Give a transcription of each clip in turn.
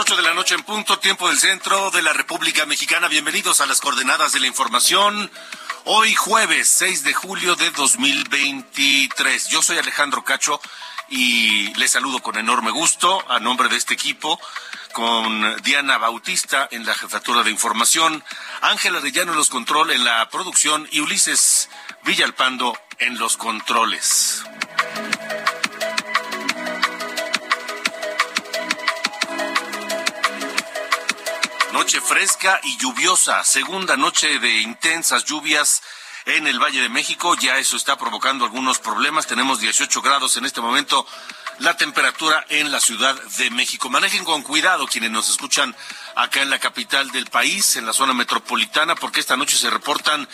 8 de la noche en punto, tiempo del centro de la República Mexicana. Bienvenidos a las coordenadas de la información. Hoy jueves 6 de julio de 2023. Yo soy Alejandro Cacho y les saludo con enorme gusto a nombre de este equipo con Diana Bautista en la jefatura de información, Ángela Arellano en los controles en la producción y Ulises Villalpando en los controles. Noche fresca y lluviosa, segunda noche de intensas lluvias en el Valle de México. Ya eso está provocando algunos problemas. Tenemos 18 grados en este momento la temperatura en la Ciudad de México. Manejen con cuidado quienes nos escuchan acá en la capital del país, en la zona metropolitana, porque esta noche se reportan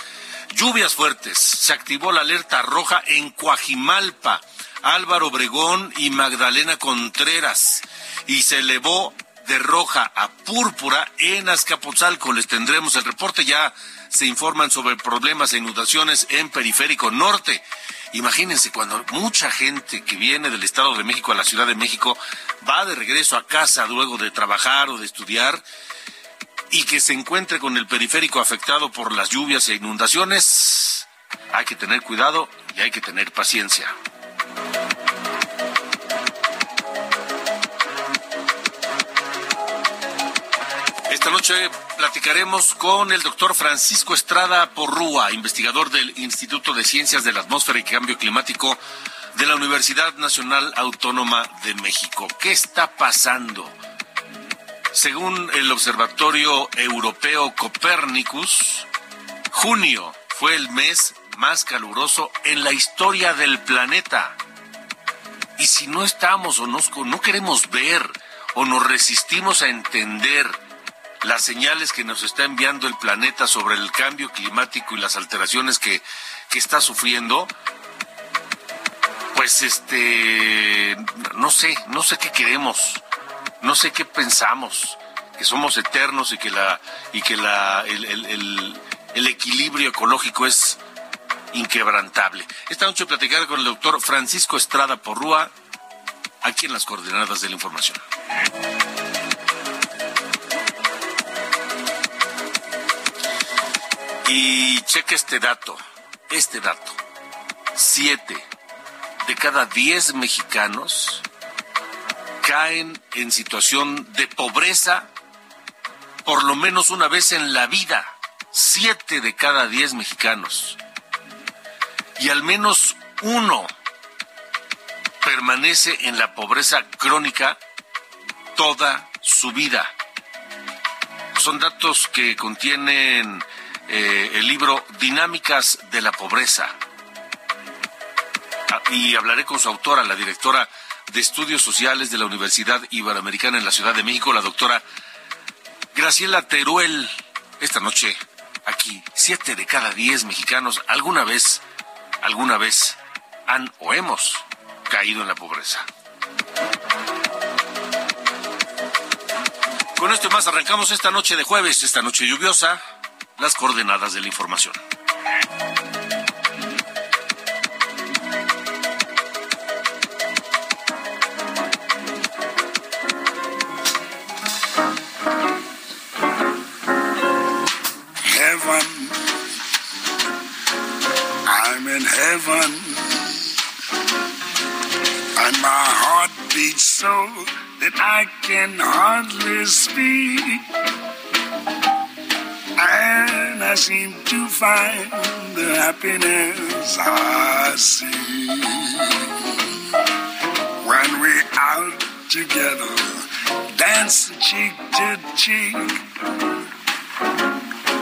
lluvias fuertes. Se activó la alerta roja en Coajimalpa, Álvaro Obregón y Magdalena Contreras. Y se elevó de roja a púrpura en Azcapotzalco. Les tendremos el reporte. Ya se informan sobre problemas e inundaciones en Periférico Norte. Imagínense cuando mucha gente que viene del Estado de México a la Ciudad de México va de regreso a casa luego de trabajar o de estudiar y que se encuentre con el periférico afectado por las lluvias e inundaciones. Hay que tener cuidado y hay que tener paciencia. Esta noche platicaremos con el doctor Francisco Estrada Porrúa, investigador del Instituto de Ciencias de la Atmósfera y Cambio Climático de la Universidad Nacional Autónoma de México. ¿Qué está pasando? Según el Observatorio Europeo Copernicus, junio fue el mes más caluroso en la historia del planeta. Y si no estamos o no queremos ver o nos resistimos a entender las señales que nos está enviando el planeta sobre el cambio climático y las alteraciones que, que está sufriendo, pues este, no sé, no sé qué queremos, no sé qué pensamos, que somos eternos y que la, y que la, el, el, el equilibrio ecológico es inquebrantable. Esta noche platicar con el doctor Francisco Estrada Porrúa, aquí en las coordenadas de la información. Y cheque este dato, este dato. Siete de cada diez mexicanos caen en situación de pobreza por lo menos una vez en la vida. Siete de cada diez mexicanos. Y al menos uno permanece en la pobreza crónica toda su vida. Son datos que contienen eh, el libro Dinámicas de la Pobreza. Ah, y hablaré con su autora, la directora de Estudios Sociales de la Universidad Iberoamericana en la Ciudad de México, la doctora Graciela Teruel. Esta noche, aquí, siete de cada diez mexicanos alguna vez, alguna vez han o hemos caído en la pobreza. Con esto y más arrancamos esta noche de jueves, esta noche lluviosa las coordenadas de la información. Heaven, I'm in heaven, and my heart beats so that I can hardly speak. And I seem to find the happiness I see when we're out together, dance cheek to cheek.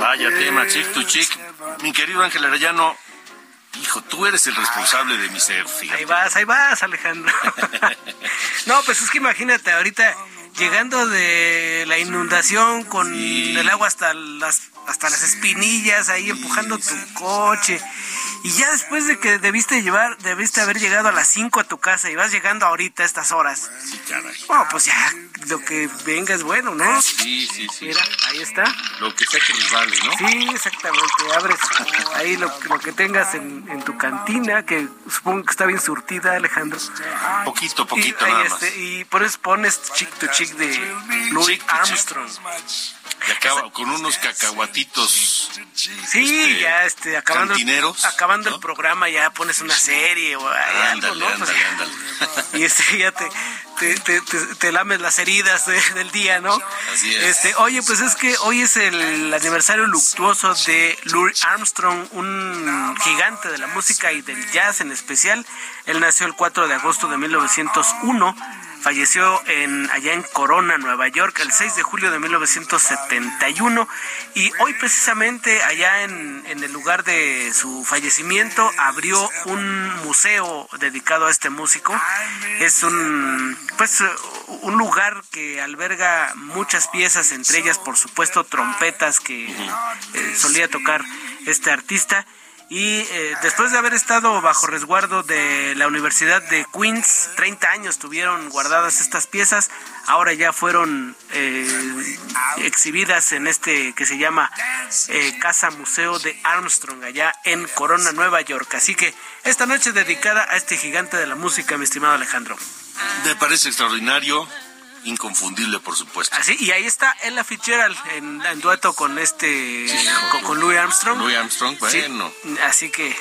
Vaya tema, chick to chick. Mi querido Ángel Arellano, hijo, tú eres el responsable de mi ser, fíjate. Ahí vas, ahí vas, Alejandro. no, pues es que imagínate, ahorita llegando de la inundación con el agua hasta las hasta las espinillas ahí empujando tu coche y ya después de que debiste llevar debiste haber llegado a las 5 a tu casa y vas llegando ahorita a estas horas bueno pues ya lo que venga es bueno no Sí, sí, sí. mira ahí está Lo que sea que nos vale, ¿no? sí exactamente abres ahí lo, lo que tengas en, en tu cantina que supongo que está bien surtida Alejandro Poquito, y, poquito ahí nada este, más. y por eso pones chick to chick de Louis. Armstrong Y acaba con unos cacahuatitos. Sí, este, ya este, acabando, cantineros, acabando ¿no? el programa ya pones una serie o hay algo, Ándale, ¿no? Pues, ándale, ándale. y este, ya te, te, te, te- te lames las heridas de- del día, ¿no? Así es. Este, oye, pues es que hoy es el aniversario luctuoso de Louis Armstrong, un gigante de la música y del jazz en especial. Él nació el 4 de agosto de 1901. Falleció en, allá en Corona, Nueva York, el 6 de julio de 1971. Y hoy precisamente allá en, en el lugar de su fallecimiento abrió un museo dedicado a este músico. Es un, pues, un lugar que alberga muchas piezas, entre ellas, por supuesto, trompetas que eh, solía tocar este artista. Y eh, después de haber estado bajo resguardo de la Universidad de Queens, 30 años tuvieron guardadas estas piezas, ahora ya fueron eh, exhibidas en este que se llama eh, Casa Museo de Armstrong, allá en Corona, Nueva York. Así que esta noche dedicada a este gigante de la música, mi estimado Alejandro. Me parece extraordinario, inconfundible, por supuesto. Así, y ahí está Ella Fitzgerald en, en dueto con este, con, con Louis Armstrong. Louis Armstrong, Sí, bueno. así que,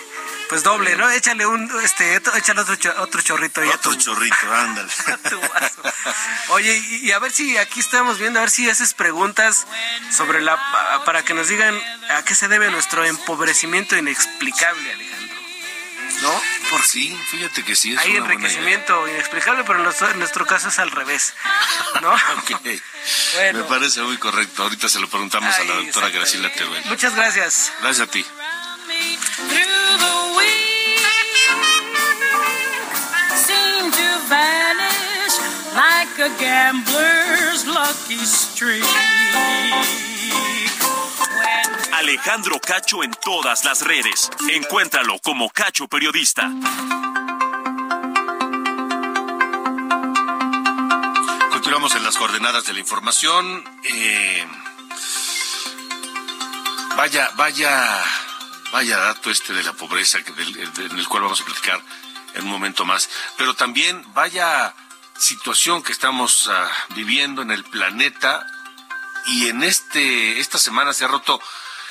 pues doble, ¿no? Échale un, este, échale otro, cho- otro chorrito Otro tu- chorrito, ándale. Oye, y, y a ver si aquí estamos viendo, a ver si haces preguntas sobre la, pa- para que nos digan a qué se debe nuestro empobrecimiento inexplicable, Alejandro. ¿No? Por sí, fíjate que sí es Hay una buena enriquecimiento inexplicable, pero en nuestro, en nuestro caso es al revés. ¿No? idea. Ok. Bueno. Me parece muy correcto. Ahorita se lo preguntamos a la doctora. Graciela Teruel. Muchas gracias. Gracias a ti. like a gambler's lucky streak. Alejandro Cacho en todas las redes. Encuéntralo como Cacho Periodista. Continuamos en las coordenadas de la información. Eh, vaya, vaya, vaya dato este de la pobreza que del- del- en el cual vamos a platicar en un momento más. Pero también vaya situación que estamos ah, viviendo en el planeta y en este esta semana se ha roto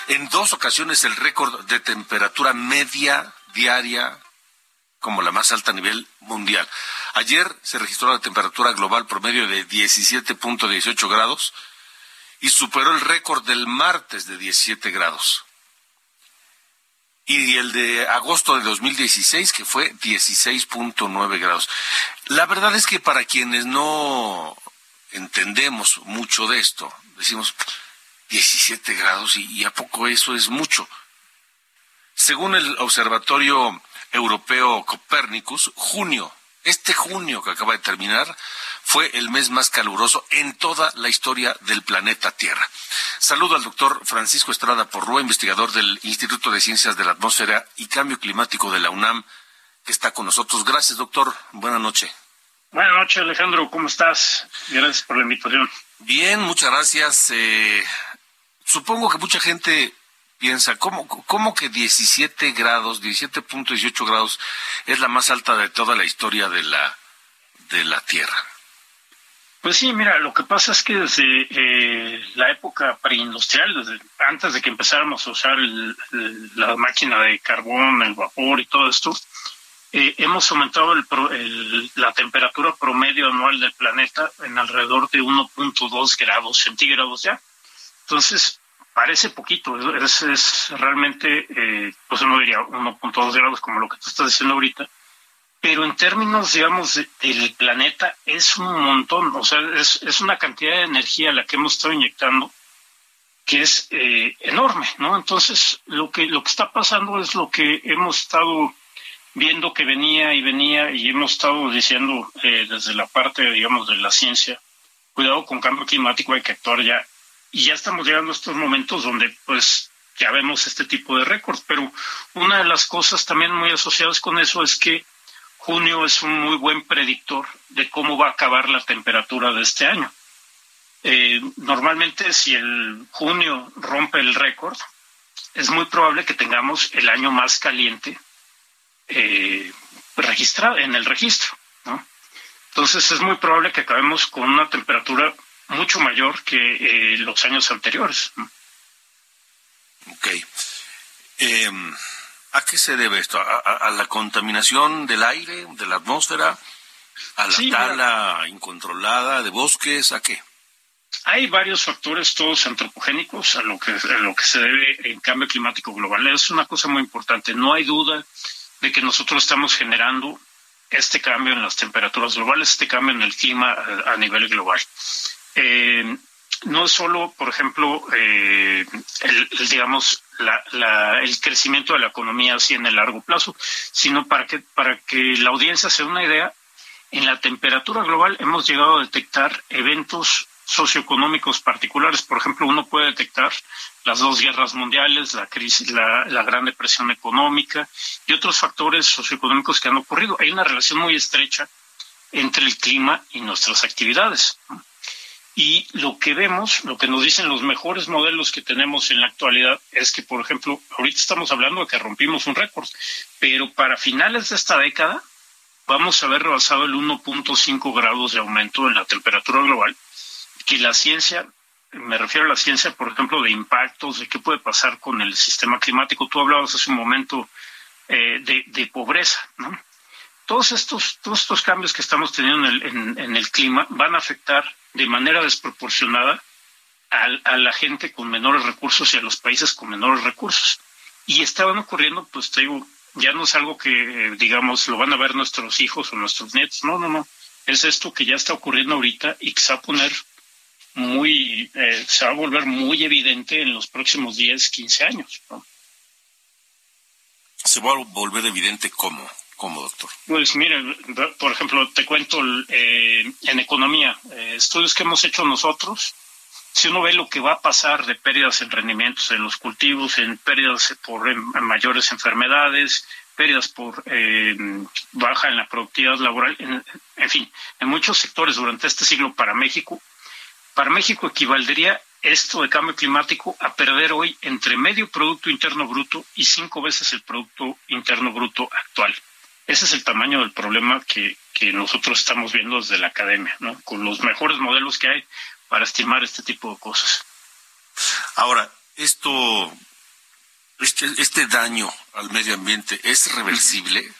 en dos ocasiones el récord de temperatura media diaria como la más alta a nivel mundial. Ayer se registró la temperatura global promedio de 17.18 grados y superó el récord del martes de 17 grados. Y el de agosto de 2016, que fue 16.9 grados. La verdad es que para quienes no entendemos mucho de esto, decimos 17 grados y, y a poco eso es mucho. Según el Observatorio Europeo Copérnicus, junio, este junio que acaba de terminar, fue el mes más caluroso en toda la historia del planeta Tierra. Saludo al doctor Francisco Estrada Porrúa, investigador del Instituto de Ciencias de la Atmósfera y Cambio Climático de la UNAM, que está con nosotros. Gracias, doctor. Buenas noches. Buenas noches, Alejandro. ¿Cómo estás? Gracias por la invitación. Bien, muchas gracias. Eh, supongo que mucha gente piensa, ¿cómo, ¿cómo que 17 grados, 17.18 grados es la más alta de toda la historia de la, de la Tierra? Pues sí, mira, lo que pasa es que desde eh, la época preindustrial, desde antes de que empezáramos a usar el- el- la máquina de carbón, el vapor y todo esto, eh, hemos aumentado la temperatura promedio anual del planeta en alrededor de 1.2 grados centígrados ya. Entonces, parece poquito, es, realmente, eh, pues no diría 1.2 grados como lo que tú estás diciendo ahorita, pero en términos, digamos, del planeta es un montón, o sea, es, es una cantidad de energía la que hemos estado inyectando que es eh, enorme, ¿no? Entonces, lo que, lo que está pasando es lo que hemos estado viendo que venía y venía y hemos estado diciendo eh, desde la parte, digamos, de la ciencia, cuidado con cambio climático, hay que actuar ya. Y ya estamos llegando a estos momentos donde, pues, ya vemos este tipo de récords. Pero una de las cosas también muy asociadas con eso es que junio es un muy buen predictor de cómo va a acabar la temperatura de este año. Eh, normalmente, si el junio rompe el récord, es muy probable que tengamos el año más caliente eh, registrado en el registro. Entonces es muy probable que acabemos con una temperatura mucho mayor que eh, los años anteriores. Ok. Em, ¿A qué se debe esto? ¿A, la contaminación del aire, de la atmósfera? ¿A la tala incontrolada de bosques? ¿A qué? Hay varios factores, todos antropogénicos, a lo que, a lo que se debe el cambio climático global. Es una cosa muy importante. No hay duda de que nosotros estamos generando este cambio en las temperaturas globales, este cambio en el clima a, nivel global. Eh, no solo, por ejemplo, eh, el, digamos, el crecimiento de la economía así en el largo plazo, sino para que, para que la audiencia se dé una idea, en la temperatura global hemos llegado a detectar eventos socioeconómicos particulares. Por ejemplo, uno puede detectar las dos guerras mundiales, la crisis, la, gran depresión económica y otros factores socioeconómicos que han ocurrido. Hay una relación muy estrecha entre el clima y nuestras actividades. Y lo que vemos, lo que nos dicen los mejores modelos que tenemos en la actualidad es que, por ejemplo, ahorita estamos hablando de que rompimos un récord, pero para finales de esta década vamos a haber rebasado el 1.5 grados de aumento en la temperatura global que la ciencia, me refiero a la ciencia, por ejemplo, de impactos, de qué puede pasar con el sistema climático. Tú hablabas hace un momento eh, de, pobreza, ¿no? Todos estos, todos estos cambios que estamos teniendo en el, clima van a afectar de manera desproporcionada a, la gente con menores recursos y a los países con menores recursos. Y estaban ocurriendo, pues te digo, ya no es algo que, digamos, lo van a ver nuestros hijos o nuestros nietos. No, no, no. Es esto que ya está ocurriendo ahorita y que se va a poner muy, eh, se va a volver muy evidente en los próximos 10, 15 años. ¿Se va a volver evidente cómo? ¿Cómo, doctor? Pues mire, por ejemplo, te cuento eh, en economía, eh, estudios que hemos hecho nosotros, si uno ve lo que va a pasar de pérdidas en rendimientos en los cultivos, en pérdidas por mayores enfermedades, pérdidas por baja en la productividad laboral, en, fin, en muchos sectores durante este siglo para México, para México equivaldría esto de cambio climático a perder hoy entre medio Producto Interno Bruto y cinco veces el Producto Interno Bruto actual. Ese es el tamaño del problema que, nosotros estamos viendo desde la academia, ¿no? con los mejores modelos que hay para estimar este tipo de cosas. Ahora, esto, este, este daño al medio ambiente, ¿es reversible?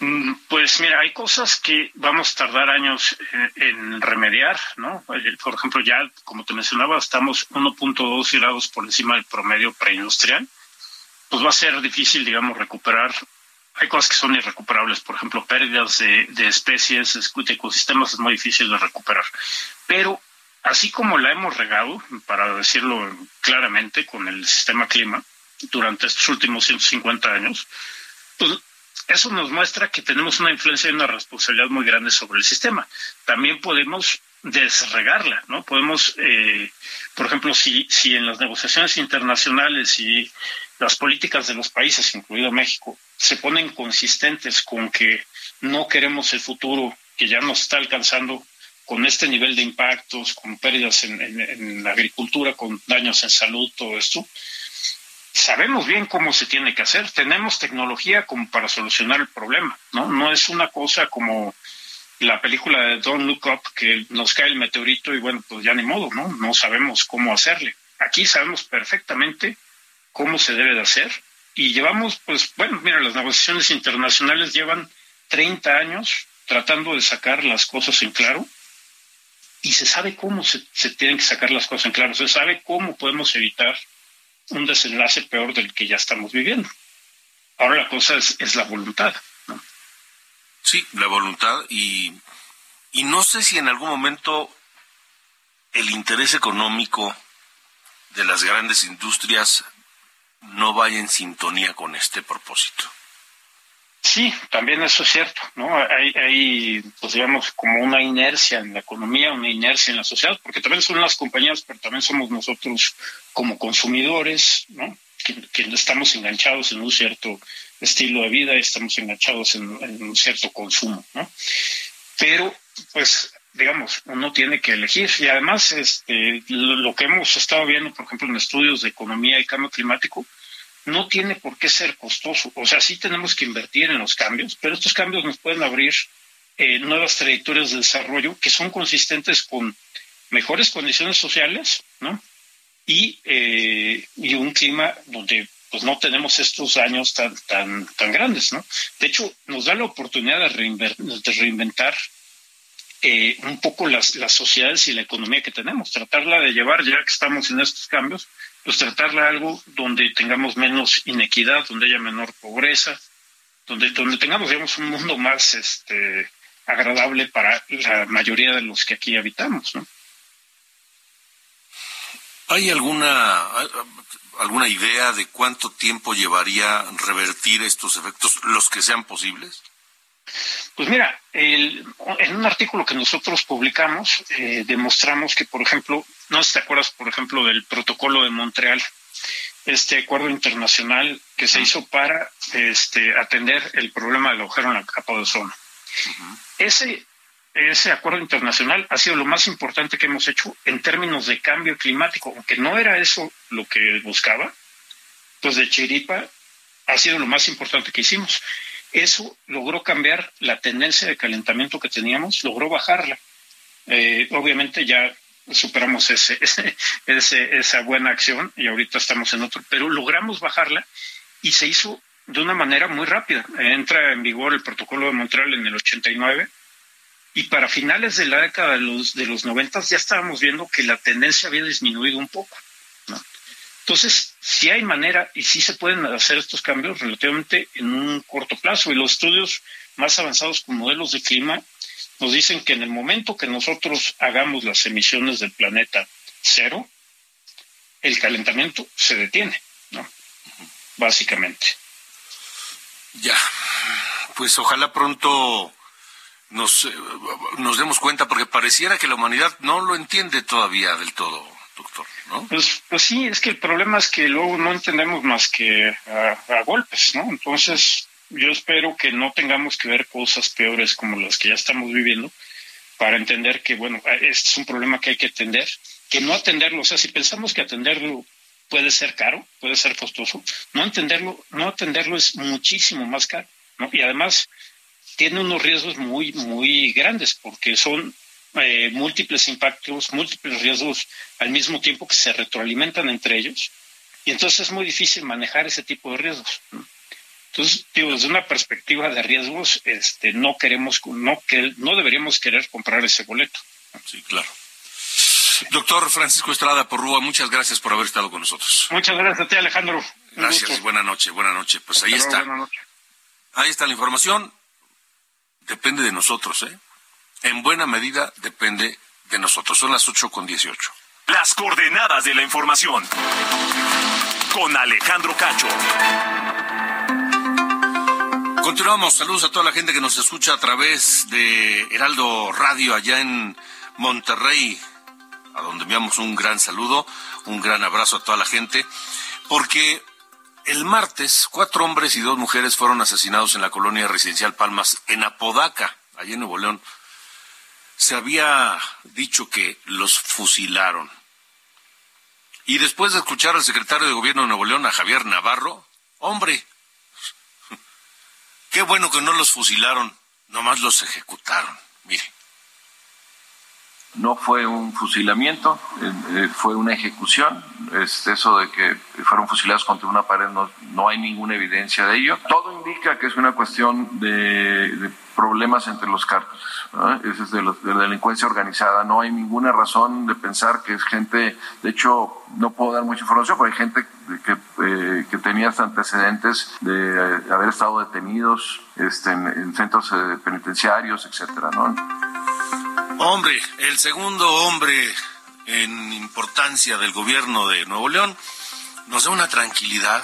Mm, pues mira, hay cosas que vamos a tardar años en, remediar, ¿no? Eh, por ejemplo, ya, como te mencionaba, estamos 1.2 grados por encima del promedio preindustrial. Pues va a ser difícil, digamos, recuperar. Hay cosas que son irrecuperables, por ejemplo, pérdidas de, de especies, de ecosistemas es muy difícil de recuperar. Pero así como la hemos regado, para decirlo claramente, con el sistema clima durante estos últimos 150 años, pues eso nos muestra que tenemos una influencia y una responsabilidad muy grande sobre el sistema. También podemos desregarla, ¿no? Podemos, eh, por ejemplo, si, si en las negociaciones internacionales y las políticas de los países, incluido México, se ponen consistentes con que no queremos el futuro que ya nos está alcanzando con este nivel de impactos, con pérdidas en, la agricultura, con daños en salud, todo esto, sabemos bien cómo se tiene que hacer, tenemos tecnología como para solucionar el problema, ¿no? No es una cosa como la película de Don't Look Up que nos cae el meteorito y bueno, pues ya ni modo, ¿no? No sabemos cómo hacerle. Aquí sabemos perfectamente cómo se debe de hacer Y llevamos, pues, bueno, mira, las negociaciones internacionales llevan 30 años tratando de sacar las cosas en claro y se sabe cómo se, se, tienen que sacar las cosas en claro, se sabe cómo podemos evitar un desenlace peor del que ya estamos viviendo. Ahora la cosa es, es la voluntad. Sí, la voluntad y, y no sé si en algún momento el interés económico de las grandes industrias no vaya en sintonía con este propósito. Sí, también eso es cierto, ¿no? Hay, hay, pues digamos, como una inercia en la economía, una inercia en la sociedad, porque también son las compañías, pero también somos nosotros como consumidores, ¿no? Que, que estamos enganchados en un cierto estilo de vida, estamos enganchados en, un cierto consumo, ¿no? Pero, pues, digamos, uno tiene que elegir. Y además, este, lo, lo, que hemos estado viendo, por ejemplo, en estudios de economía y cambio climático, no tiene por qué ser costoso. O sea, sí tenemos que invertir en los cambios, pero estos cambios nos pueden abrir eh, nuevas trayectorias de desarrollo que son consistentes con mejores condiciones sociales, ¿no? Y, eh, y un clima donde pues no tenemos estos daños tan, tan, tan grandes, ¿no? De hecho, nos da la oportunidad de, reinver de reinventar eh, un poco las, las sociedades y la economía que tenemos, tratarla de llevar, ya que estamos en estos cambios, pues tratarla algo donde tengamos menos inequidad, donde haya menor pobreza, donde, donde tengamos, digamos, un mundo más este, agradable para la mayoría de los que aquí habitamos, ¿no? ¿Hay alguna, alguna idea de cuánto tiempo llevaría revertir estos efectos, los que sean posibles? Pues mira, el, en un artículo que nosotros publicamos, eh, demostramos que, por ejemplo, no sé si te acuerdas, por ejemplo, del protocolo de Montreal, este acuerdo internacional que se hizo para este, atender el problema del agujero en la capa de ozono. Uh -huh. Ese, ese acuerdo internacional ha sido lo más importante que hemos hecho en términos de cambio climático, aunque no era eso lo que buscaba, pues de chiripa ha sido lo más importante que hicimos. Eso logró cambiar la tendencia de calentamiento que teníamos, logró bajarla. Eh, obviamente ya superamos ese, ese, esa buena acción y ahorita estamos en otro, pero logramos bajarla y se hizo de una manera muy rápida. Entra en vigor el protocolo de Montreal en el 89 y para finales de la década de los, de los 90 ya estábamos viendo que la tendencia había disminuido un poco. Entonces, sí hay manera y sí se pueden hacer estos cambios relativamente en un corto plazo y los estudios más avanzados con modelos de clima nos dicen que en el momento que nosotros hagamos las emisiones del planeta cero, el calentamiento se detiene, ¿no? Básicamente. Ya, pues ojalá pronto nos, eh, nos demos cuenta, porque pareciera que la humanidad no lo entiende todavía del todo, doctor, ¿no? Pues, pues sí, es que el problema es que luego no entendemos más que a, golpes, ¿no? Entonces, yo espero que no tengamos que ver cosas peores como las que ya estamos viviendo para entender que, bueno, este es un problema que hay que atender, que no atenderlo, o sea, si pensamos que atenderlo puede ser caro, puede ser costoso, no atenderlo, no atenderlo es muchísimo más caro, ¿no? Y además tiene unos riesgos muy, muy grandes porque son eh, múltiples impactos, múltiples riesgos al mismo tiempo que se retroalimentan entre ellos. Y entonces es muy difícil manejar ese tipo de riesgos. ¿no? Entonces, digo, desde una perspectiva de riesgos, este, no queremos, no, que, no deberíamos querer comprar ese boleto. Sí, claro. Doctor Francisco Estrada Porrúa, muchas gracias por haber estado con nosotros. Muchas gracias a ti, Alejandro. Gracias, buena noche, buena noche. Pues Hasta ahí luego, está. Ahí está la información. Depende de nosotros, ¿eh? En buena medida depende de nosotros. Son las ocho con dieciocho. Las coordenadas de la información. Con Alejandro Cacho. Continuamos. Saludos a toda la gente que nos escucha a través de Heraldo Radio allá en Monterrey, a donde enviamos un gran saludo, un gran abrazo a toda la gente, porque el martes cuatro hombres y dos mujeres fueron asesinados en la colonia residencial Palmas, en Apodaca, allá en Nuevo León. Se había dicho que los fusilaron. Y después de escuchar al secretario de Gobierno de Nuevo León, a Javier Navarro, hombre, Qué bueno que no los fusilaron, nomás los ejecutaron. Mire. No fue un fusilamiento, eh, eh, fue una ejecución. Es eso de que fueron fusilados contra una pared, no, no hay ninguna evidencia de ello. Todo indica que es una cuestión de, problemas entre los cárteles. Ese es de, la delincuencia organizada. No hay ninguna razón de pensar que es gente, de hecho, no puedo dar mucha información, pero hay gente que, eh, que tenía antecedentes de haber estado detenidos este, en, en centros penitenciarios, etcétera, ¿no? Hombre, el segundo hombre en importancia del gobierno de Nuevo León nos da una tranquilidad.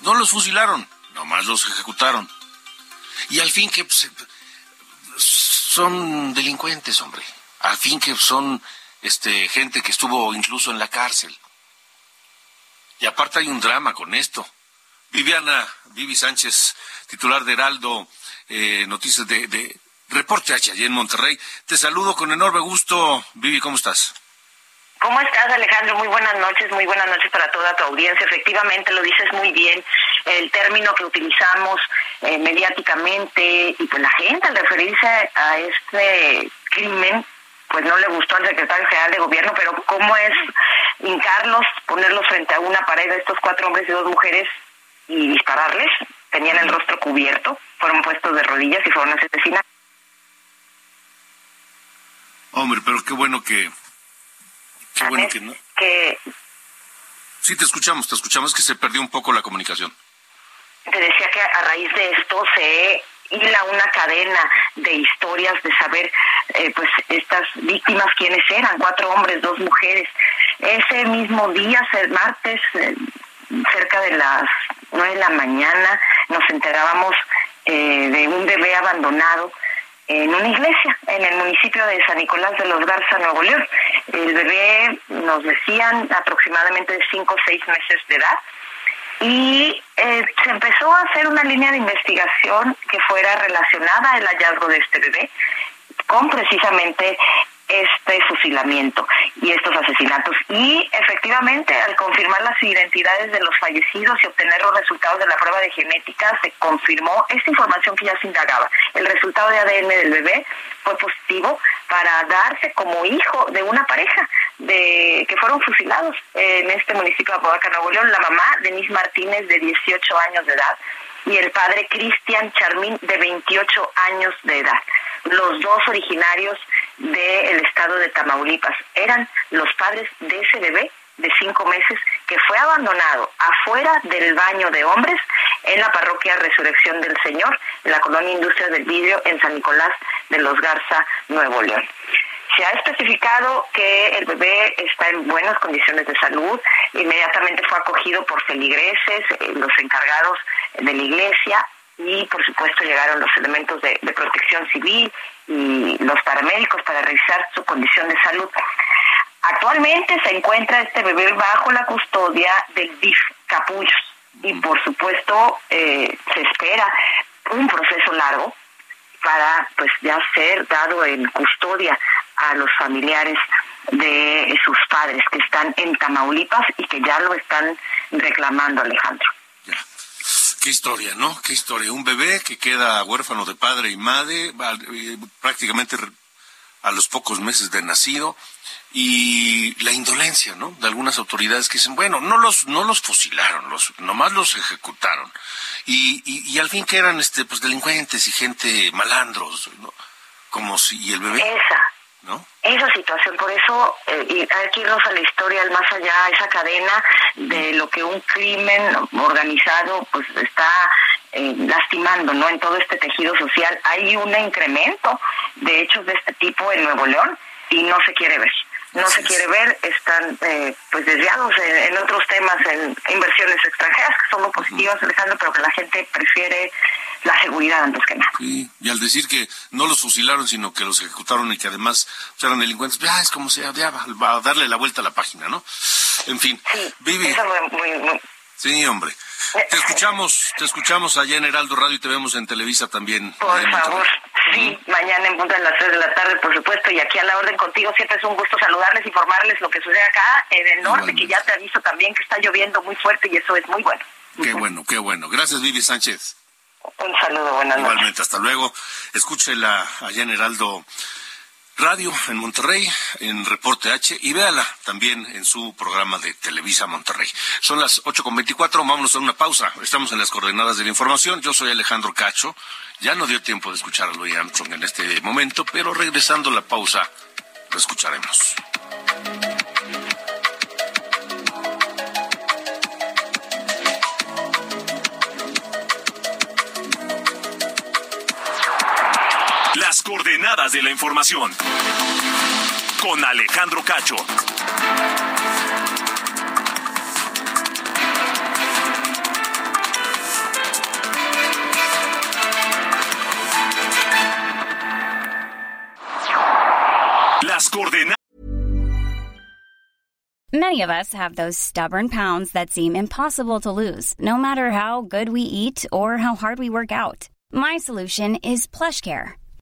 No los fusilaron, nomás los ejecutaron. Y al fin que pues, son delincuentes, hombre. Al fin que son este gente que estuvo incluso en la cárcel. Y aparte hay un drama con esto. Viviana, Vivi Sánchez, titular de Heraldo, eh, noticias de, Reporte H, allí en Monterrey. Te saludo con enorme gusto. Vivi, ¿cómo estás? ¿Cómo estás, Alejandro? Muy buenas noches, muy buenas noches para toda tu audiencia. Efectivamente, lo dices muy bien. El término que utilizamos eh, mediáticamente y pues la gente al referirse a este crimen, pues no le gustó al secretario general de gobierno, pero ¿cómo es hincarlos, ponerlos frente a una pared de estos cuatro hombres y dos mujeres y dispararles? Tenían el rostro cubierto, fueron puestos de rodillas y fueron asesinados. Hombre, pero qué bueno que... Qué bueno que no... Que... Sí, te escuchamos, te escuchamos que se perdió un poco la comunicación. Te decía que a raíz de esto se hila una cadena de historias de saber eh, pues estas víctimas quiénes eran, cuatro hombres, dos mujeres. Ese mismo día, el martes, eh, cerca de las nueve de la mañana, nos enterábamos eh, de un bebé abandonado en una iglesia en el municipio de San Nicolás de los Garza, Nuevo León. El bebé, nos decían, aproximadamente de 5 o 6 meses de edad. Y eh, se empezó a hacer una línea de investigación que fuera relacionada al hallazgo de este bebé con precisamente este fusilamiento y estos asesinatos. Y efectivamente, al confirmar las identidades de los fallecidos y obtener los resultados de la prueba de genética, se confirmó esta información que ya se indagaba. El resultado de ADN del bebé fue positivo para darse como hijo de una pareja de que fueron fusilados en este municipio de Apodaca, Nuevo León, la mamá Denise Martínez de 18 años de edad y el padre Cristian Charmín de 28 años de edad los dos originarios del estado de Tamaulipas. Eran los padres de ese bebé de cinco meses que fue abandonado afuera del baño de hombres en la parroquia Resurrección del Señor, en la colonia Industria del Vidrio, en San Nicolás de los Garza, Nuevo León. Se ha especificado que el bebé está en buenas condiciones de salud, inmediatamente fue acogido por feligreses, eh, los encargados de la iglesia, y por supuesto llegaron los elementos de, protección civil y los paramédicos para revisar su condición de salud. Actualmente se encuentra este bebé bajo la custodia del DIF Capullos y por supuesto eh, se espera un proceso largo para pues ya ser dado en custodia a los familiares de sus padres que están en Tamaulipas y que ya lo están reclamando Alejandro. Qué historia, ¿no? Qué historia. Un bebé que queda huérfano de padre y madre, eh, prácticamente a los pocos meses de nacido, y la indolencia, ¿no? De algunas autoridades que dicen, bueno, no los, no los fusilaron, los, nomás los ejecutaron. Y, y, al fin que eran este, pues delincuentes y gente malandros, ¿no? Como si, y el bebé. Esa situación, por eso eh, hay que irnos a la historia, al más allá, esa cadena de lo que un crimen organizado pues está eh, lastimando, ¿no? En todo este tejido social. Hay un incremento de hechos de este tipo en Nuevo León y no se quiere ver no se quiere ver, están eh, pues desviados en, otros temas, en inversiones extranjeras que son muy positivas, Alejandro, pero que la gente prefiere la seguridad antes que nada. Sí, y al decir que no los fusilaron, sino que los ejecutaron y que además pues, eran delincuentes, ya es como se va a darle la vuelta a la página, ¿no? En fin, sí, Vivi. muy, Sí, hombre. Te escuchamos, te escuchamos allá en Heraldo Radio y te vemos en Televisa también. Por favor, sí, mañana en punto de las 3 de la tarde, por supuesto, y aquí a la orden contigo siempre es un gusto saludarles, informarles lo que sucede acá en el norte, que ya te aviso también que está lloviendo muy fuerte y eso es muy bueno. Qué bueno, qué bueno. Gracias, Vivi Sánchez. Un saludo, buenas Igualmente, hasta luego. Escúchela allá en Heraldo radio en Monterrey, en Reporte H, y véala también en su programa de Televisa Monterrey. Son las ocho con veinticuatro, vámonos a una pausa. Estamos en las coordenadas de la información. Yo soy Alejandro Cacho. Ya no dio tiempo de escuchar a Louis Armstrong en este momento, pero regresando a la pausa, lo escucharemos. De la información. Con Alejandro Cacho. Las coordenadas. Many of us have those stubborn pounds that seem impossible to lose, no matter how good we eat or how hard we work out. My solution is PlushCare.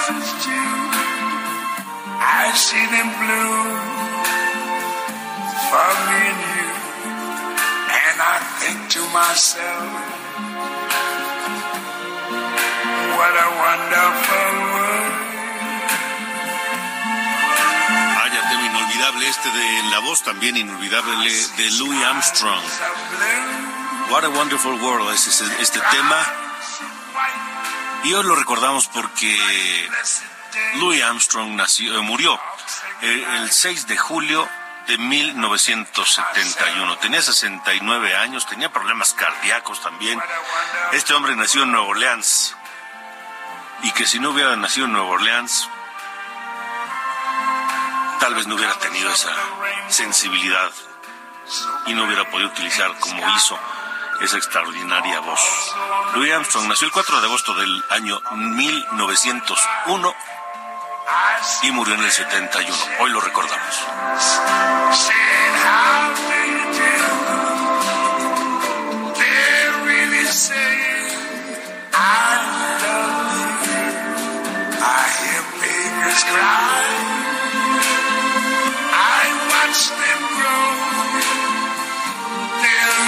roses too. I see them bloom for me and you. And I think to myself, what a wonderful world. Vaya tema inolvidable este de la voz también inolvidable de Louis Armstrong. What a Wonderful World es este, este tema. Y hoy lo recordamos porque Louis Armstrong nació, eh, murió eh, el 6 de julio de 1971. Tenía 69 años, tenía problemas cardíacos también. Este hombre nació en Nueva Orleans. Y que si no hubiera nacido en Nueva Orleans, tal vez no hubiera tenido esa sensibilidad y no hubiera podido utilizar como hizo esa extraordinaria voz. Louis Armstrong nació el 4 de agosto del año 1901 y murió en el 71. Hoy lo recordamos. I watch them.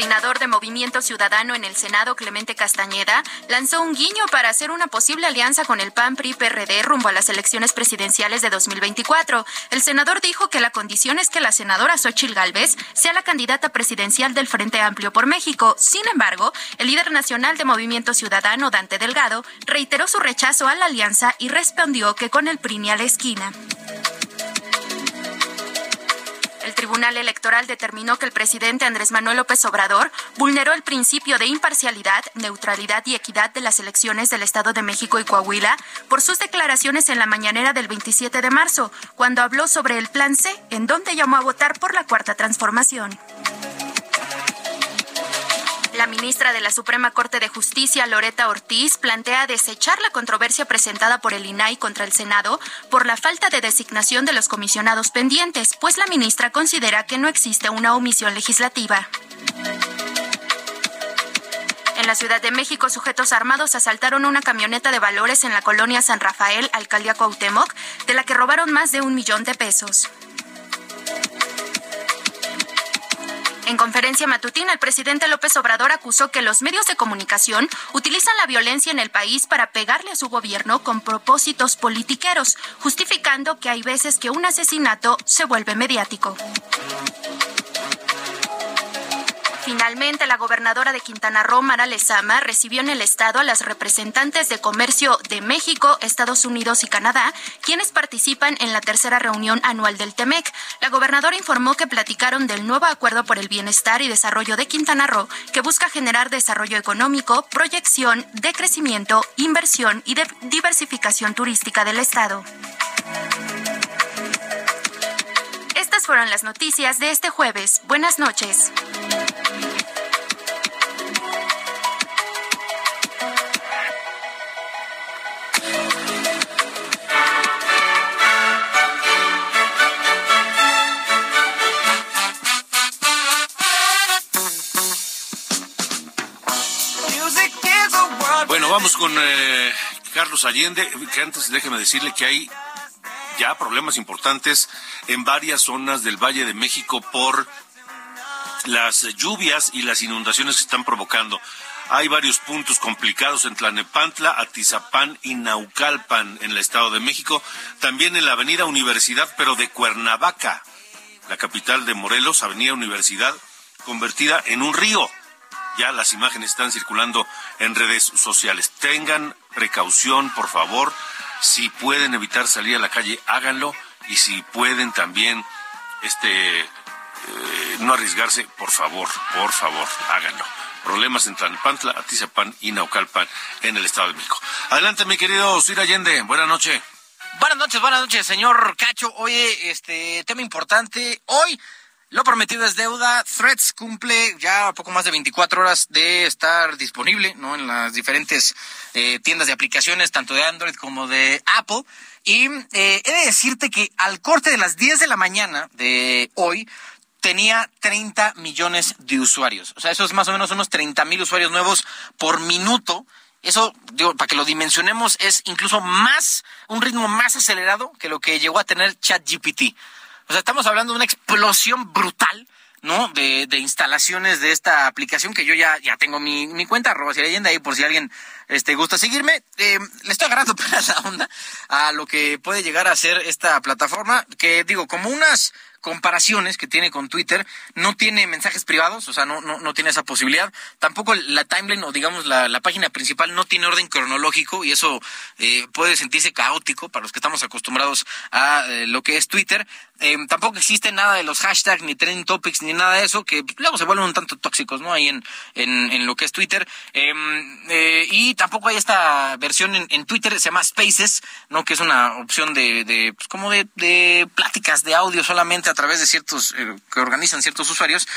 Coordinador de Movimiento Ciudadano en el Senado, Clemente Castañeda, lanzó un guiño para hacer una posible alianza con el PAN PRI PRD rumbo a las elecciones presidenciales de 2024. El senador dijo que la condición es que la senadora Xochil Gálvez sea la candidata presidencial del Frente Amplio por México. Sin embargo, el líder nacional de Movimiento Ciudadano, Dante Delgado, reiteró su rechazo a la alianza y respondió que con el PRI ni a la esquina. El Tribunal Electoral determinó que el presidente Andrés Manuel López Obrador vulneró el principio de imparcialidad, neutralidad y equidad de las elecciones del Estado de México y Coahuila por sus declaraciones en la mañanera del 27 de marzo, cuando habló sobre el Plan C, en donde llamó a votar por la Cuarta Transformación. La ministra de la Suprema Corte de Justicia, Loreta Ortiz, plantea desechar la controversia presentada por el INAI contra el Senado por la falta de designación de los comisionados pendientes, pues la ministra considera que no existe una omisión legislativa. En la Ciudad de México, sujetos armados asaltaron una camioneta de valores en la colonia San Rafael, alcaldía Cuauhtémoc, de la que robaron más de un millón de pesos. En conferencia matutina, el presidente López Obrador acusó que los medios de comunicación utilizan la violencia en el país para pegarle a su gobierno con propósitos politiqueros, justificando que hay veces que un asesinato se vuelve mediático. Finalmente, la gobernadora de Quintana Roo, Mara Lezama, recibió en el estado a las representantes de comercio de México, Estados Unidos y Canadá, quienes participan en la tercera reunión anual del TEMEC. La gobernadora informó que platicaron del nuevo acuerdo por el bienestar y desarrollo de Quintana Roo, que busca generar desarrollo económico, proyección de crecimiento, inversión y diversificación turística del estado. Estas fueron las noticias de este jueves. Buenas noches. Vamos con eh, Carlos Allende, que antes déjeme decirle que hay ya problemas importantes en varias zonas del Valle de México por las lluvias y las inundaciones que están provocando. Hay varios puntos complicados en Tlanepantla, Atizapán y Naucalpan en el Estado de México. También en la Avenida Universidad, pero de Cuernavaca, la capital de Morelos, Avenida Universidad, convertida en un río. Ya las imágenes están circulando en redes sociales. Tengan precaución, por favor. Si pueden evitar salir a la calle, háganlo. Y si pueden también, este, eh, no arriesgarse, por favor, por favor, háganlo. Problemas en Tlalpantla, Atizapán y Naucalpan en el Estado de México. Adelante, mi querido Sir Allende. Buenas noches. Buenas noches, buenas noches, señor Cacho. Oye, este tema importante. Hoy lo prometido es deuda. Threads cumple ya poco más de 24 horas de estar disponible, ¿no? En las diferentes eh, tiendas de aplicaciones, tanto de Android como de Apple. Y eh, he de decirte que al corte de las 10 de la mañana de hoy, tenía 30 millones de usuarios. O sea, eso es más o menos unos 30 mil usuarios nuevos por minuto. Eso, digo, para que lo dimensionemos, es incluso más, un ritmo más acelerado que lo que llegó a tener ChatGPT. O sea, estamos hablando de una explosión brutal, ¿no? De, de instalaciones de esta aplicación que yo ya, ya tengo mi, mi cuenta, arroba si leyenda ahí por si alguien este, gusta seguirme. Eh, le estoy agarrando para la onda a lo que puede llegar a ser esta plataforma, que digo, como unas comparaciones que tiene con Twitter, no tiene mensajes privados, o sea, no, no, no tiene esa posibilidad. Tampoco la timeline o digamos la, página principal no tiene orden cronológico y eso eh, puede sentirse caótico para los que estamos acostumbrados a eh, lo que es Twitter. Eh, tampoco existe nada de los hashtags, ni trending topics, ni nada de eso, que luego se vuelven un tanto tóxicos, ¿no? Ahí en, en, lo que es Twitter. y tampoco hay esta versión en, en, Twitter, se llama Spaces, ¿no? Que es una opción de, de pues como de pláticas de audio solamente a través de ciertos, eh, que organizan ciertos usuarios.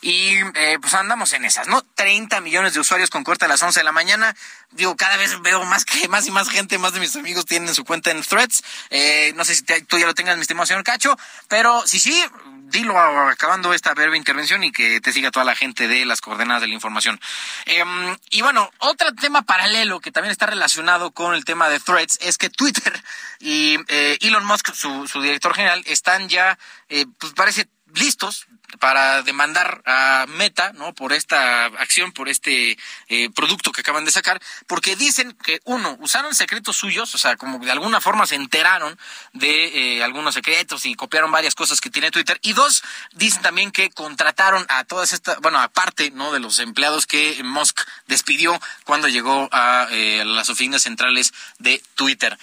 Y eh, pues andamos en esas, ¿no? 30 millones de usuarios con corte a las 11 de la mañana. Digo, cada vez veo más que más y más gente, más de mis amigos tienen su cuenta en Threads. Eh, no sé si tú ya lo tengas, mi estimado señor Cacho, pero si sí, dilo acabando esta breve intervención y que te siga toda la gente de las coordenadas de la información. Eh, y bueno, otro tema paralelo que también está relacionado con el tema de threads es que Twitter y eh, Elon Musk, su, su, director general, están ya, eh, pues parece listos para demandar a Meta, ¿no? Por esta acción, por este eh, producto que acaban de sacar, porque dicen que uno, usaron secretos suyos, o sea, como de alguna forma se enteraron de eh, algunos secretos y copiaron varias cosas que tiene Twitter, y dos, dicen también que contrataron a todas estas, bueno, aparte, ¿no? De los empleados que Musk despidió cuando llegó a eh, las oficinas centrales de Twitter.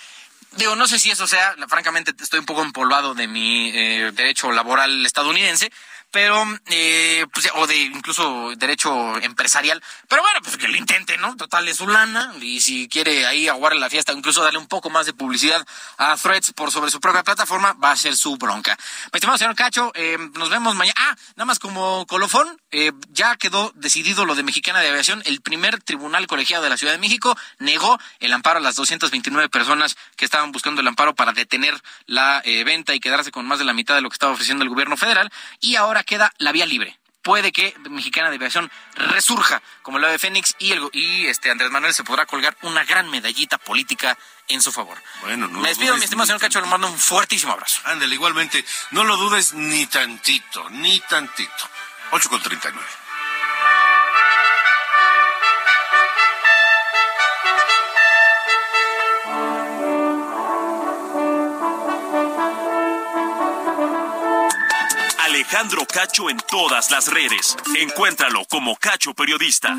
Digo, no sé si eso sea, francamente estoy un poco empolvado de mi eh, derecho laboral estadounidense, pero, eh, pues, o de incluso derecho empresarial. Pero bueno, pues que lo intente, ¿no? Total es su lana y si quiere ahí aguarle la fiesta, incluso darle un poco más de publicidad a Threads por sobre su propia plataforma, va a ser su bronca. Mi estimado señor Cacho, eh, nos vemos mañana. Ah, nada más como colofón, eh, ya quedó decidido lo de Mexicana de Aviación. El primer tribunal colegiado de la Ciudad de México negó el amparo a las 229 personas que estaban buscando el amparo para detener la eh, venta y quedarse con más de la mitad de lo que estaba ofreciendo el gobierno federal. Y ahora queda la vía libre puede que Mexicana de Aviación resurja como la de Fénix y, el, y este Andrés Manuel se podrá colgar una gran medallita política en su favor. Bueno, no Me despido, mi estimado señor Cacho, le mando un fuertísimo abrazo. Ándale, igualmente, no lo dudes ni tantito, ni tantito. 8 con 39. Alejandro Cacho en todas las redes. Encuéntralo como Cacho Periodista.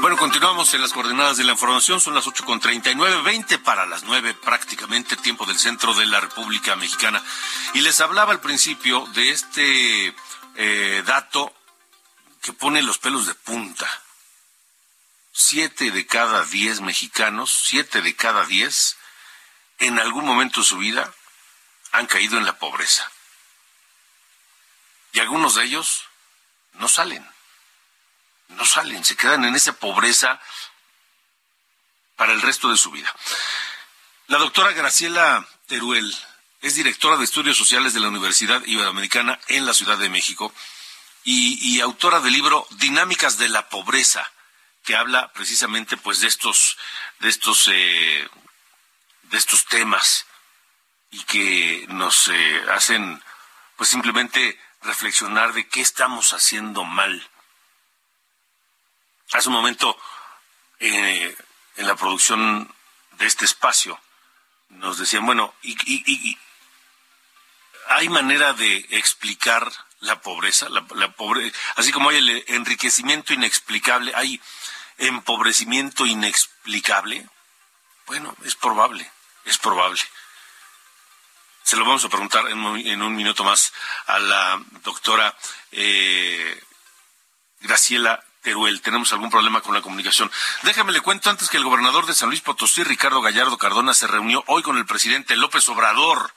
Bueno, continuamos en las coordenadas de la información. Son las 8 con 39, 20 para las 9 prácticamente, tiempo del centro de la República Mexicana. Y les hablaba al principio de este eh, dato que pone los pelos de punta. Siete de cada diez mexicanos, siete de cada diez, en algún momento de su vida han caído en la pobreza. Y algunos de ellos no salen. No salen, se quedan en esa pobreza para el resto de su vida. La doctora Graciela Teruel es directora de Estudios Sociales de la Universidad Iberoamericana en la Ciudad de México y, autora del libro Dinámicas de la Pobreza, que habla precisamente pues de estos, de estos eh, de estos temas y que nos eh, hacen pues simplemente reflexionar de qué estamos haciendo mal. Hace un momento eh, en la producción de este espacio nos decían, bueno, y, y- ¿hay manera de explicar la pobreza? La, la pobre, así como hay el enriquecimiento inexplicable, ¿hay empobrecimiento inexplicable? Bueno, es probable, es probable. Se lo vamos a preguntar en, un- minuto más a la doctora eh, Graciela Teruel. Tenemos algún problema con la comunicación. Déjame le cuento antes que el gobernador de San Luis Potosí, Ricardo Gallardo Cardona, se reunió hoy con el presidente López Obrador.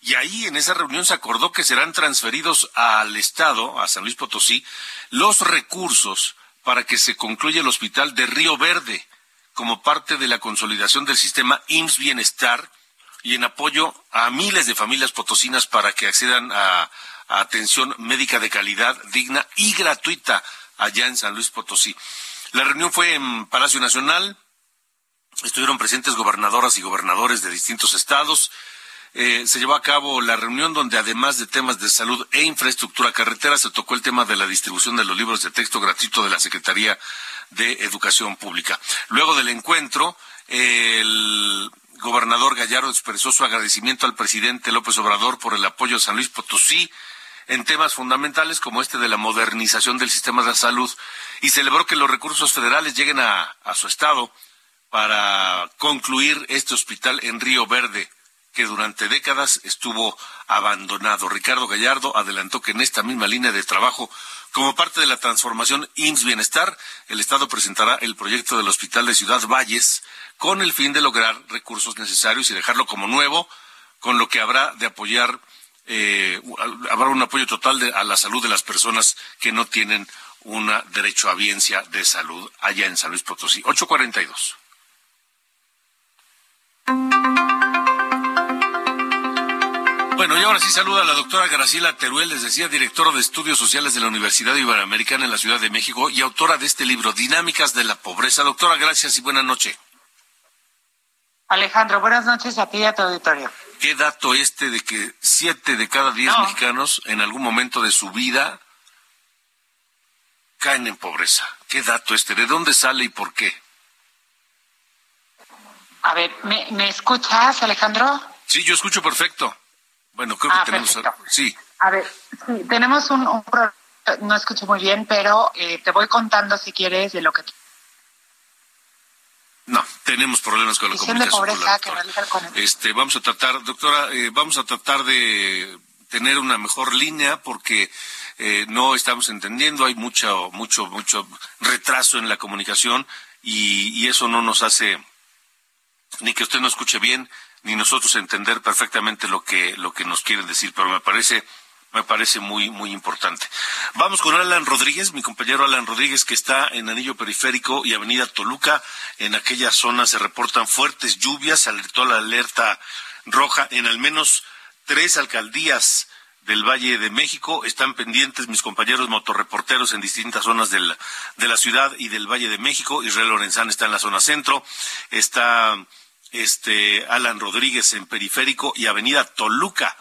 Y ahí en esa reunión se acordó que serán transferidos al Estado, a San Luis Potosí, los recursos para que se concluya el hospital de Río Verde como parte de la consolidación del sistema IMSS Bienestar y en apoyo a miles de familias potosinas para que accedan a, atención médica de calidad, digna y gratuita allá en San Luis Potosí. La reunión fue en Palacio Nacional, estuvieron presentes gobernadoras y gobernadores de distintos estados. Eh, se llevó a cabo la reunión donde además de temas de salud e infraestructura carretera se tocó el tema de la distribución de los libros de texto gratuito de la Secretaría de Educación Pública. Luego del encuentro, el gobernador Gallardo expresó su agradecimiento al presidente López Obrador por el apoyo a San Luis Potosí en temas fundamentales como este de la modernización del sistema de salud y celebró que los recursos federales lleguen a, a su estado para concluir este hospital en Río Verde que durante décadas estuvo abandonado. Ricardo Gallardo adelantó que en esta misma línea de trabajo, como parte de la transformación IMSS Bienestar, el Estado presentará el proyecto del Hospital de Ciudad Valles con el fin de lograr recursos necesarios y dejarlo como nuevo, con lo que habrá de apoyar, eh, habrá un apoyo total a la salud de las personas que no tienen un derecho a biencia de salud allá en San Luis Potosí. 842. Bueno, y ahora sí saluda a la doctora Graciela Teruel, les decía, directora de Estudios Sociales de la Universidad Iberoamericana en la Ciudad de México y autora de este libro, Dinámicas de la Pobreza. Doctora, gracias y buena noche. Alejandro, buenas noches a ti y a tu auditorio. ¿Qué dato este de que siete de cada diez No. mexicanos en algún momento de su vida caen en pobreza? ¿Qué dato este? ¿De dónde sale y por qué? A ver, ¿me, me escuchas, Alejandro? Sí, yo escucho perfecto. Bueno, creo Ah, que tenemos... perfecto. Sí, A ver, sí, tenemos un, un no escucho muy bien, pero eh, te voy contando si quieres de lo que No, tenemos problemas con la Condición de comunicación. con la pobreza que el- Este, vamos a tratar, doctora, eh, vamos a tratar de tener una mejor línea porque eh, no estamos entendiendo, hay mucho, mucho, mucho retraso en la comunicación y, y eso no nos hace ni que usted no escuche bien ni nosotros entender perfectamente lo que lo que nos quieren decir, pero me parece me parece muy muy importante. Vamos con Alan Rodríguez, mi compañero Alan Rodríguez que está en Anillo Periférico y Avenida Toluca. En aquella zona se reportan fuertes lluvias, alertó la alerta roja en al menos tres alcaldías del Valle de México. Están pendientes mis compañeros motorreporteros en distintas zonas de la ciudad y del Valle de México. Israel Lorenzán está en la zona centro. Está este Alan Rodríguez en Periférico y Avenida Toluca,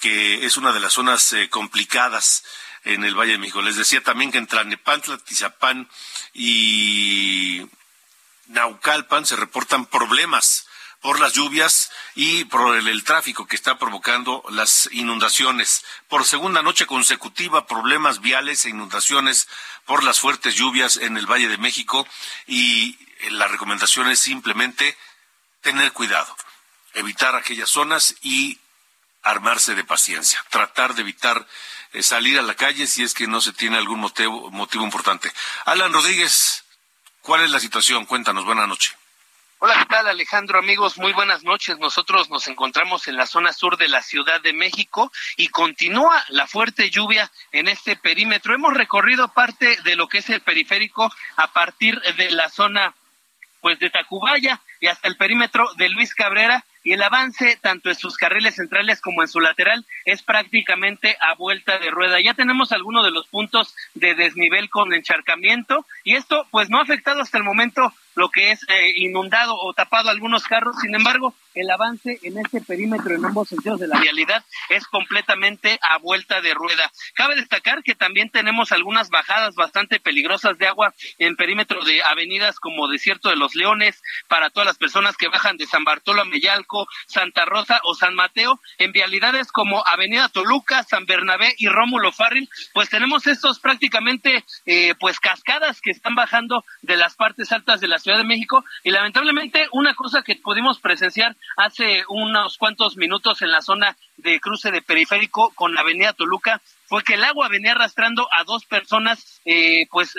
que es una de las zonas eh, complicadas en el Valle de México. Les decía también que en Tlanepantla, Tizapán y Naucalpan se reportan problemas por las lluvias y por el, tráfico que está provocando las inundaciones. Por segunda noche consecutiva, problemas viales e inundaciones por las fuertes lluvias en el Valle de México y eh, la recomendación es simplemente tener cuidado, evitar aquellas zonas y armarse de paciencia, tratar de evitar eh, salir a la calle si es que no se tiene algún motivo, motivo importante. Alan Rodríguez, ¿cuál es la situación? Cuéntanos, buena noche. Hola, ¿qué tal Alejandro? Amigos, muy buenas noches. Nosotros nos encontramos en la zona sur de la Ciudad de México y continúa la fuerte lluvia en este perímetro. Hemos recorrido parte de lo que es el periférico a partir de la zona pues de Tacubaya y hasta el perímetro de Luis Cabrera y el avance tanto en sus carriles centrales como en su lateral es prácticamente a vuelta de rueda. Ya tenemos algunos de los puntos de desnivel con encharcamiento y esto pues no ha afectado hasta el momento lo que es eh, inundado o tapado algunos carros. Sin embargo, el avance en este perímetro en ambos sentidos de la vialidad es completamente a vuelta de rueda. Cabe destacar que también tenemos algunas bajadas bastante peligrosas de agua en perímetro de avenidas como Desierto de los Leones, para todas las personas que bajan de San Bartolo a Mellalco, Santa Rosa o San Mateo, en vialidades como Avenida Toluca, San Bernabé y Rómulo Farril, pues tenemos estos prácticamente eh, pues cascadas que están bajando de las partes altas de la Ciudad de México y lamentablemente una cosa que pudimos presenciar hace unos cuantos minutos en la zona de cruce de periférico con Avenida Toluca fue que el agua venía arrastrando a dos personas, eh, pues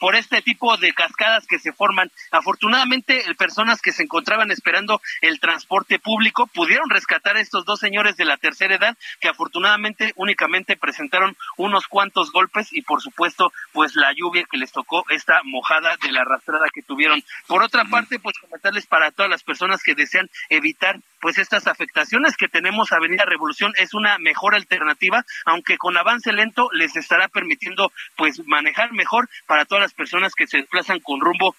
por este tipo de cascadas que se forman. Afortunadamente, personas que se encontraban esperando el transporte público pudieron rescatar a estos dos señores de la tercera edad, que afortunadamente únicamente presentaron unos cuantos golpes y, por supuesto, pues la lluvia que les tocó esta mojada de la arrastrada que tuvieron. Por otra parte, pues comentarles para todas las personas que desean evitar pues estas afectaciones que tenemos Avenida Revolución es una mejor alternativa, aunque con avance lento les estará permitiendo pues manejar mejor para todas las personas que se desplazan con rumbo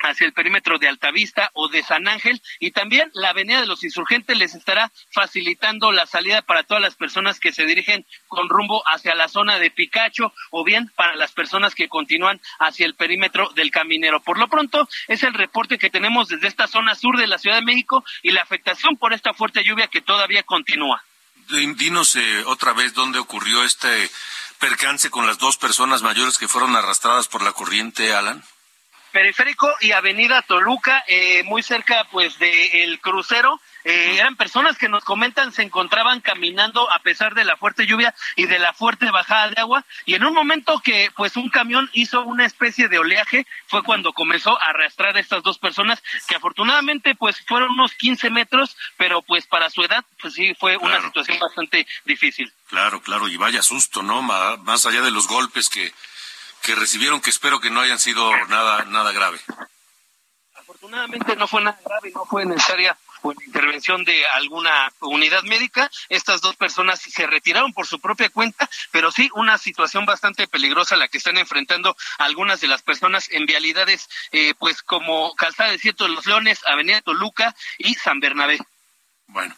hacia el perímetro de Altavista o de San Ángel y también la Avenida de los Insurgentes les estará facilitando la salida para todas las personas que se dirigen con rumbo hacia la zona de Picacho o bien para las personas que continúan hacia el perímetro del Caminero. Por lo pronto es el reporte que tenemos desde esta zona sur de la Ciudad de México y la afectación por esta fuerte lluvia que todavía continúa. Dinos eh, otra vez dónde ocurrió este percance con las dos personas mayores que fueron arrastradas por la corriente, Alan. Periférico y Avenida Toluca, eh, muy cerca pues de el crucero. Eh, eran personas que nos comentan se encontraban caminando a pesar de la fuerte lluvia y de la fuerte bajada de agua y en un momento que pues un camión hizo una especie de oleaje fue cuando comenzó a arrastrar a estas dos personas que afortunadamente pues fueron unos 15 metros pero pues para su edad pues sí fue una situación bastante difícil. Claro, claro, y vaya susto, ¿no? Más allá de los golpes que, que recibieron, que espero que no hayan sido nada, nada grave. Afortunadamente no fue nada grave, no fue necesaria la intervención de alguna unidad médica. Estas dos personas se retiraron por su propia cuenta, pero sí una situación bastante peligrosa la que están enfrentando algunas de las personas en vialidades, eh, pues como Calzada de Cierto de los Leones, Avenida Toluca y San Bernabé. Bueno,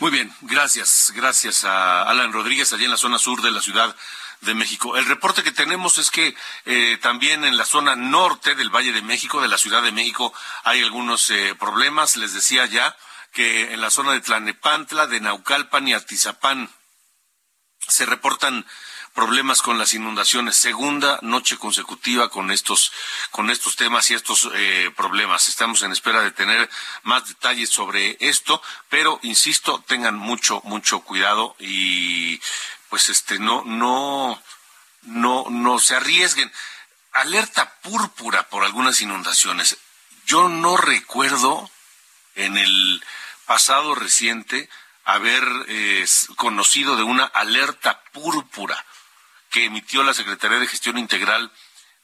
muy bien, gracias, gracias a Alan Rodríguez, allí en la zona sur de la Ciudad de México. El reporte que tenemos es que eh, también en la zona norte del Valle de México, de la Ciudad de México, hay algunos eh, problemas. Les decía ya que en la zona de Tlanepantla, de Naucalpan y Atizapán se reportan problemas con las inundaciones. Segunda noche consecutiva con estos, con estos temas y estos eh, problemas. Estamos en espera de tener más detalles sobre esto, pero insisto, tengan mucho, mucho cuidado y pues este no, no, no, no se arriesguen. Alerta púrpura por algunas inundaciones. Yo no recuerdo en el pasado reciente haber eh, conocido de una alerta púrpura que emitió la Secretaría de Gestión Integral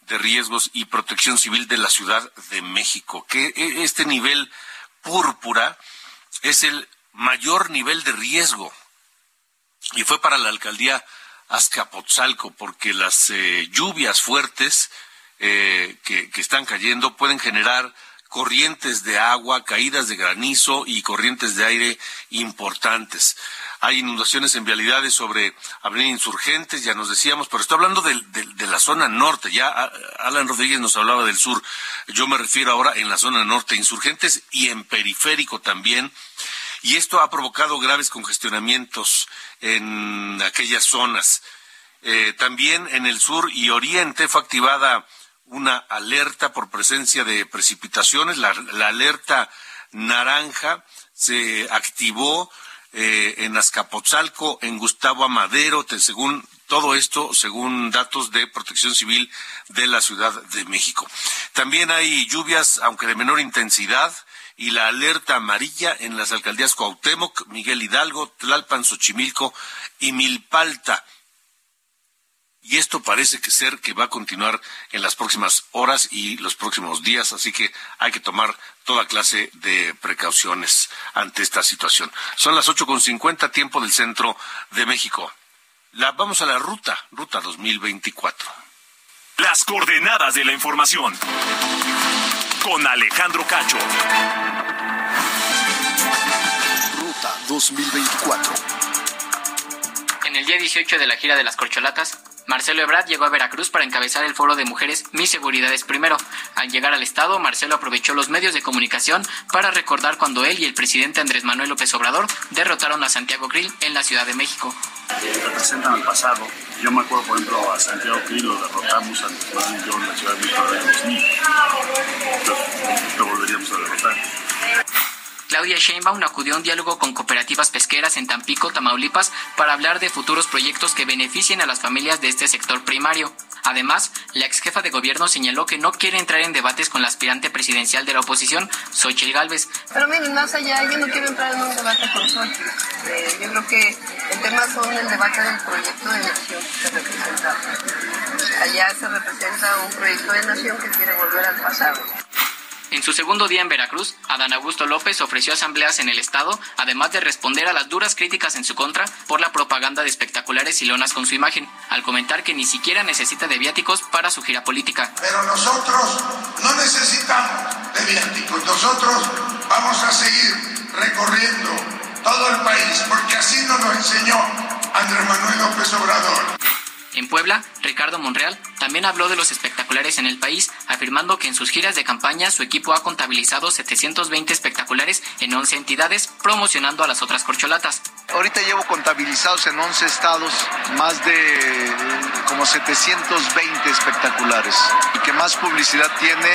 de Riesgos y Protección Civil de la Ciudad de México, que e, este nivel púrpura es el mayor nivel de riesgo y fue para la alcaldía Azcapotzalco porque las eh, lluvias fuertes eh, que, que están cayendo pueden generar corrientes de agua, caídas de granizo y corrientes de aire importantes. Hay inundaciones en vialidades sobre Avenida Insurgentes, ya nos decíamos, pero estoy hablando de, de, la zona norte. Ya Alan Rodríguez nos hablaba del sur. Yo me refiero ahora en la zona norte, Insurgentes y en periférico también. Y esto ha provocado graves congestionamientos en aquellas zonas. Eh, también en el sur y oriente fue activada una alerta por presencia de precipitaciones. La, alerta naranja se activó eh, en Azcapotzalco, en Gustavo Amadero, según todo esto, según datos de Protección Civil de la Ciudad de México. También hay lluvias, aunque de menor intensidad, y la alerta amarilla en las alcaldías Cuauhtémoc, Miguel Hidalgo, Tlalpan, Xochimilco y Milpalta y esto parece que ser que va a continuar en las próximas horas y los próximos días, así que hay que tomar toda clase de precauciones ante esta situación. Son las ocho con cincuenta tiempo del centro de México. La, vamos a la ruta, ruta 2024. Las coordenadas de la información con Alejandro Cacho. Ruta 2024. En el día 18 de la gira de las corcholatas, Marcelo Ebrard llegó a Veracruz para encabezar el foro de mujeres Mi Seguridad es Primero. Al llegar al Estado, Marcelo aprovechó los medios de comunicación para recordar cuando él y el presidente Andrés Manuel López Obrador derrotaron a Santiago Grill en la Ciudad de México. Representan el pasado. Yo me acuerdo, por ejemplo, a Santiago Grill lo derrotamos en la Ciudad de México en 2000. Entonces, lo volveríamos a derrotar. Claudia Sheinbaum acudió a un diálogo con cooperativas pesqueras en Tampico, Tamaulipas, para hablar de futuros proyectos que beneficien a las familias de este sector primario. Además, la ex jefa de gobierno señaló que no quiere entrar en debates con la aspirante presidencial de la oposición, Xochitl Gálvez. Pero miren, más allá, yo no quiero entrar en un debate con Xochitl. Eh, yo creo que el tema son el debate del proyecto de nación que se representa. Allá se representa un proyecto de nación que quiere volver al pasado. En su segundo día en Veracruz, Adán Augusto López ofreció asambleas en el Estado, además de responder a las duras críticas en su contra por la propaganda de espectaculares y lonas con su imagen, al comentar que ni siquiera necesita de viáticos para su gira política. Pero nosotros no necesitamos de viáticos, nosotros vamos a seguir recorriendo todo el país, porque así nos lo enseñó Andrés Manuel López Obrador. En Puebla, Ricardo Monreal también habló de los espectaculares en el país, afirmando que en sus giras de campaña su equipo ha contabilizado 720 espectaculares en 11 entidades, promocionando a las otras corcholatas. Ahorita llevo contabilizados en 11 estados más de como 720 espectaculares. Y que más publicidad tiene,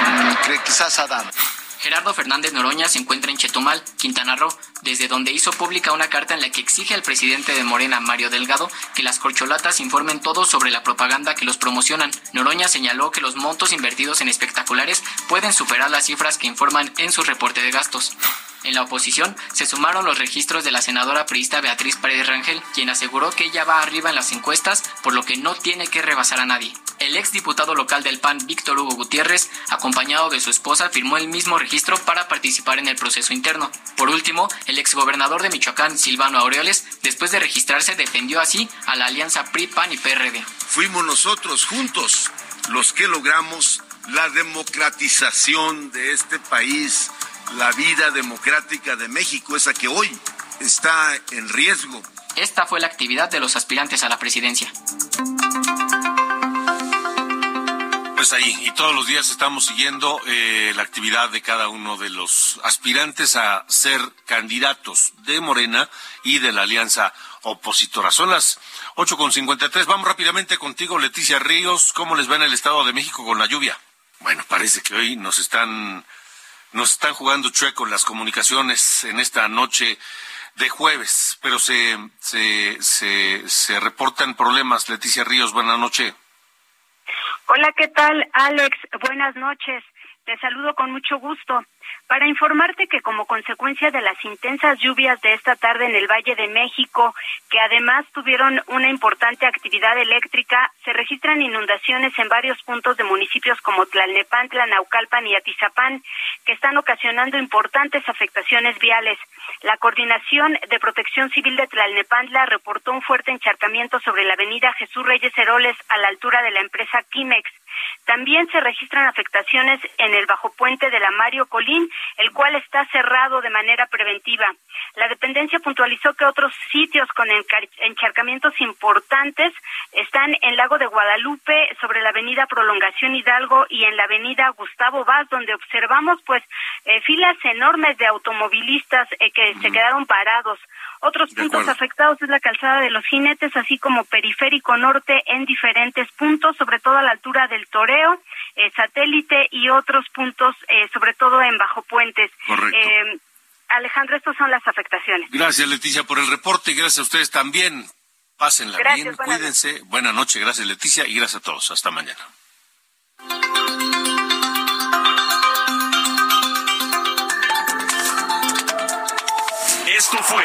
mm, quizás Adán. Gerardo Fernández Noroña se encuentra en Chetumal, Quintana Roo, desde donde hizo pública una carta en la que exige al presidente de Morena, Mario Delgado, que las corcholatas informen todo sobre la propaganda que los promocionan. Noroña señaló que los montos invertidos en espectaculares pueden superar las cifras que informan en su reporte de gastos. En la oposición se sumaron los registros de la senadora priista Beatriz Paredes Rangel, quien aseguró que ella va arriba en las encuestas, por lo que no tiene que rebasar a nadie. El ex diputado local del PAN, Víctor Hugo Gutiérrez, acompañado de su esposa, firmó el mismo registro para participar en el proceso interno. Por último, el ex gobernador de Michoacán, Silvano Aureoles, después de registrarse, defendió así a la alianza PRI-PAN y PRD. Fuimos nosotros juntos los que logramos la democratización de este país la vida democrática de México, esa que hoy está en riesgo. Esta fue la actividad de los aspirantes a la presidencia. Ahí, y todos los días estamos siguiendo eh, la actividad de cada uno de los aspirantes a ser candidatos de Morena y de la alianza opositora. Son las 8.53. Vamos rápidamente contigo, Leticia Ríos. ¿Cómo les va en el Estado de México con la lluvia? Bueno, parece que hoy nos están, nos están jugando chueco las comunicaciones en esta noche de jueves, pero se, se, se, reportan problemas. Leticia Ríos, buenas noches. Hola, ¿qué tal, Alex? Buenas noches. Te saludo con mucho gusto para informarte que como consecuencia de las intensas lluvias de esta tarde en el Valle de México, que además tuvieron una importante actividad eléctrica, se registran inundaciones en varios puntos de municipios como Tlalnepantla, Naucalpan y Atizapán, que están ocasionando importantes afectaciones viales. La Coordinación de Protección Civil de Tlalnepantla reportó un fuerte encharcamiento sobre la avenida Jesús Reyes Heroles a la altura de la empresa Quimex. También se registran afectaciones en el bajo puente de la Mario Colín, el cual está cerrado de manera preventiva. La dependencia puntualizó que otros sitios con encharcamientos importantes están en Lago de Guadalupe, sobre la avenida Prolongación Hidalgo y en la avenida Gustavo Vaz, donde observamos pues eh, filas enormes de automovilistas eh, que se quedaron parados. Otros puntos afectados es la calzada de los jinetes, así como periférico norte en diferentes puntos, sobre todo a la altura del Toreo, eh, satélite y otros puntos, eh, sobre todo en Bajo Puentes. Eh, Alejandro, estas son las afectaciones. Gracias, Leticia, por el reporte y gracias a ustedes también. Pásenla bien, cuídense. Buenas noches, gracias, Leticia, y gracias a todos. Hasta mañana. Esto fue